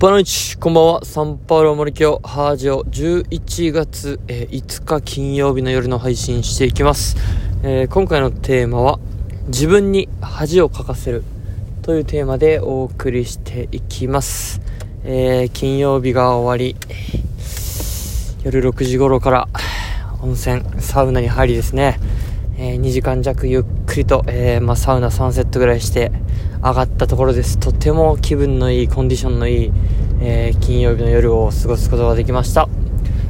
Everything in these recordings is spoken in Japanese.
パノイチ、こんばんは。サンパウロ森京ハージオ11月、えー、5日金曜日の夜の配信していきます、えー、今回のテーマは、自分に恥をかかせるというテーマでお送りしていきます。えー、金曜日が終わり、夜6時頃から温泉、サウナに入りですね、え2時間弱ゆっくりと、えまあ、サウナ3セットぐらいして、上がったところです。とても気分のいい、コンディションのいい、えー、金曜日の夜を過ごすことができました。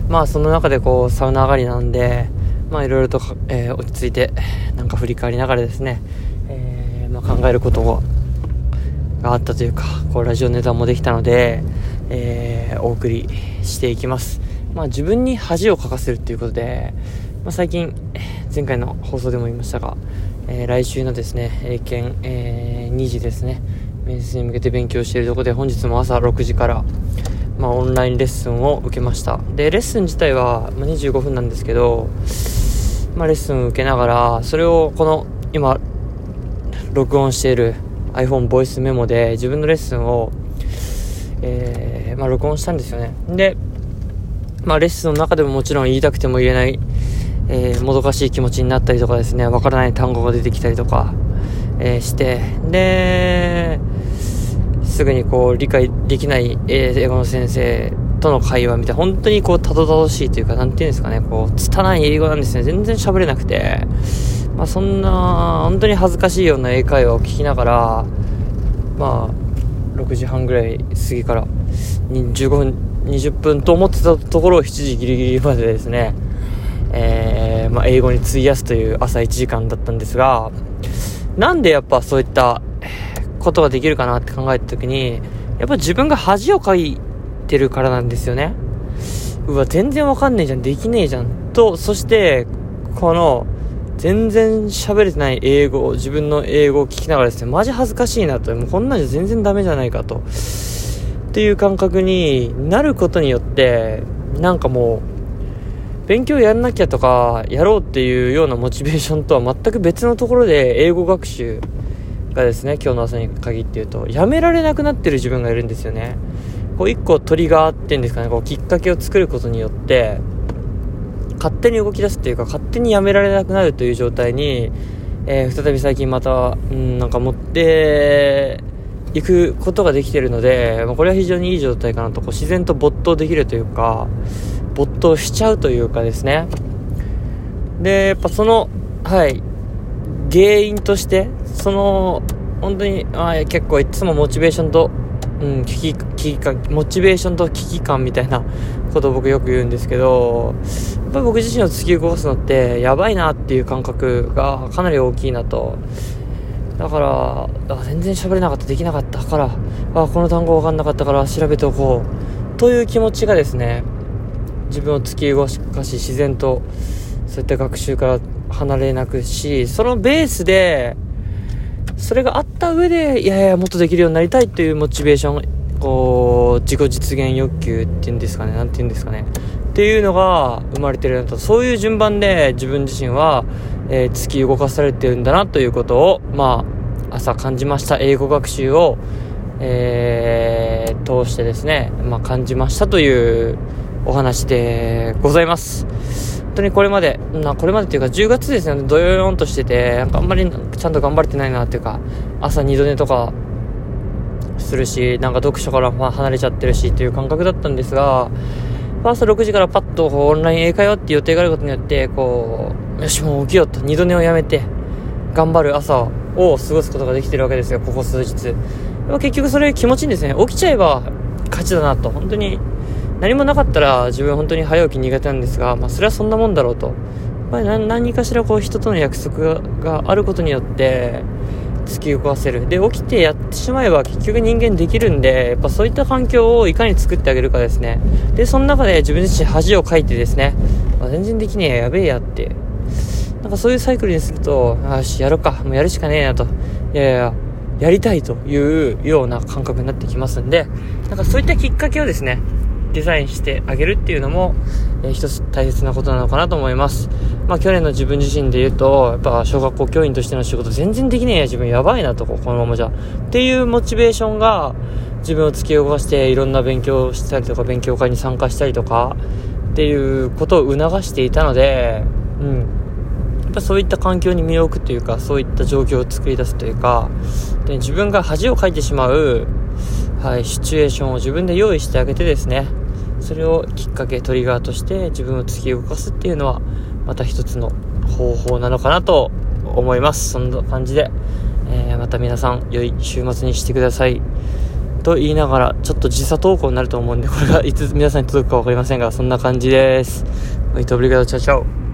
まあその中でこう、サウナ上がりなんで、まあいろいろと、えー、落ち着いて、なんか振り返りながらですね、えー、まあ、考えることがあったというか、こうラジオネタもできたので、え、お送りしていきます。まあ自分に恥をかかせるっていうことで、まあ、最近、前回の放送でも言いましたが、えー、来週のですね、英検、えー、2時ですね、面接に向けて勉強しているところで、本日も朝6時から、まあ、オンラインレッスンを受けました。で、レッスン自体は、まあ、25分なんですけど、まあ、レッスンを受けながら、それをこの、今、録音している iPhone ボイスメモで自分のレッスンを、えー、まあ、録音したんですよね。で、まあ、レッスンの中でももちろん言いたくても言えないえー、もどかしい気持ちになったりとかですね、わからない単語が出てきたりとか、えー、して、で、すぐにこう理解できない、英語の先生との会話みたいな、本当にこうたどたどしいというか、なんていうんですかね、こう、拙い英語なんですね。全然喋れなくて、まあそんな、本当に恥ずかしいような英会話を聞きながら、まあ、6時半ぐらい過ぎから15分、20分と思ってたところを7時ギリギリまでですね、えー、まあ、英語に費やすという朝1時間だったんですが、なんでやっぱそういったことができるかなって考えた時に、やっぱ自分が恥をかいてるからなんですよね。うわ、全然わかんねえじゃん、できねえじゃん。と、そして、この、全然喋れてない英語、自分の英語を聞きながらですね、マジ恥ずかしいなと、もうこんなんじゃ全然ダメじゃないかと。っていう感覚になることによって、なんかもう、勉強やんなきゃとか、やろうっていうようなモチベーションとは全く別のところで英語学習がですね、今日の朝に限って言うと、やめられなくなってる自分がいるんですよね。こう一個トリガーっていうんですかね、こうきっかけを作ることによって、勝手に動き出すっていうか、勝手にやめられなくなるという状態に、えー、再び最近また、うん、なんか持っていくことができてるので、まあ、これは非常にいい状態かなと、こう自然と没頭できるというか、没頭しちゃうというかですね。で、やっぱその、はい、原因として、その、本当に、あ結構いつもモチベーションと、うん、危機、危機感、モチベーションと危機感みたいな ことを僕よく言うんですけど、やっぱり僕自身を突き動かすのってやばいなっていう感覚がかなり大きいなと。だから、全然喋れなかった、できなかったから、あこの単語わかんなかったから調べておこう。という気持ちがですね、自分を突き動かし自然とそういった学習から離れなくしそのベースでそれがあった上でいやいやもっとできるようになりたいというモチベーションこう自己実現欲求っていうんですかね。何て言うんですかね。っていうのが生まれてるなとそういう順番で自分自身は、えー、突き動かされてるんだなということをまあ朝感じました英語学習を、えー、通してですね、まあ、感じましたというお話でございます。本当にこれまで、なこれまでっていうか10月ですよね、どよよんとしてて、なんかあんまりちゃんと頑張れてないなっていうか、朝二度寝とかするし、なんか読書から離れちゃってるしっていう感覚だったんですが、ファースト6時からパッとオンライン英会話って予定があることによって、こう、よし、もう起きようと、二度寝をやめて、頑張る朝を過ごすことができてるわけですよ、ここ数日。結局それ気持ちいいんですね。起きちゃえば勝ちだなと、本当に何もなかったら自分本当に早起き苦手なんですが、まあ、それはそんなもんだろうと。やっぱり何かしらこう人との約束があることによって突き動かせる。で、起きてやってしまえば結局人間できるんで、やっぱそういった環境をいかに作ってあげるかですね。で、その中で自分自身恥をかいてですね、まあ、全然できねえや、やべえやって。なんかそういうサイクルにすると、よし、やろうか、もうやるしかねえなと。いやいや、やりたいというような感覚になってきますんで、なんかそういったきっかけをですね、デザインしてあげるっていうのも、えー、一つ大切なことなのかなと思います。まあ去年の自分自身で言うと、やっぱ小学校教員としての仕事全然できねえや、自分やばいなと、ここのままじゃ。っていうモチベーションが、自分を突き動かしていろんな勉強したりとか勉強会に参加したりとかっていうことを促していたので、うん、やっぱそういった環境に身を置くというかそういった状況を作り出すというかで自分が恥をかいてしまう、はい、シチュエーションを自分で用意してあげてですねそれをきっかけトリガーとして自分を突き動かすっていうのはまた一つの方法なのかなと思いますそんな感じで、えー、また皆さん良い週末にしてくださいと言いながらちょっと時差投稿になると思うんでこれがいつ皆さんに届くか分かりませんがそんな感じです。Muito obrigado, tchau, tchau.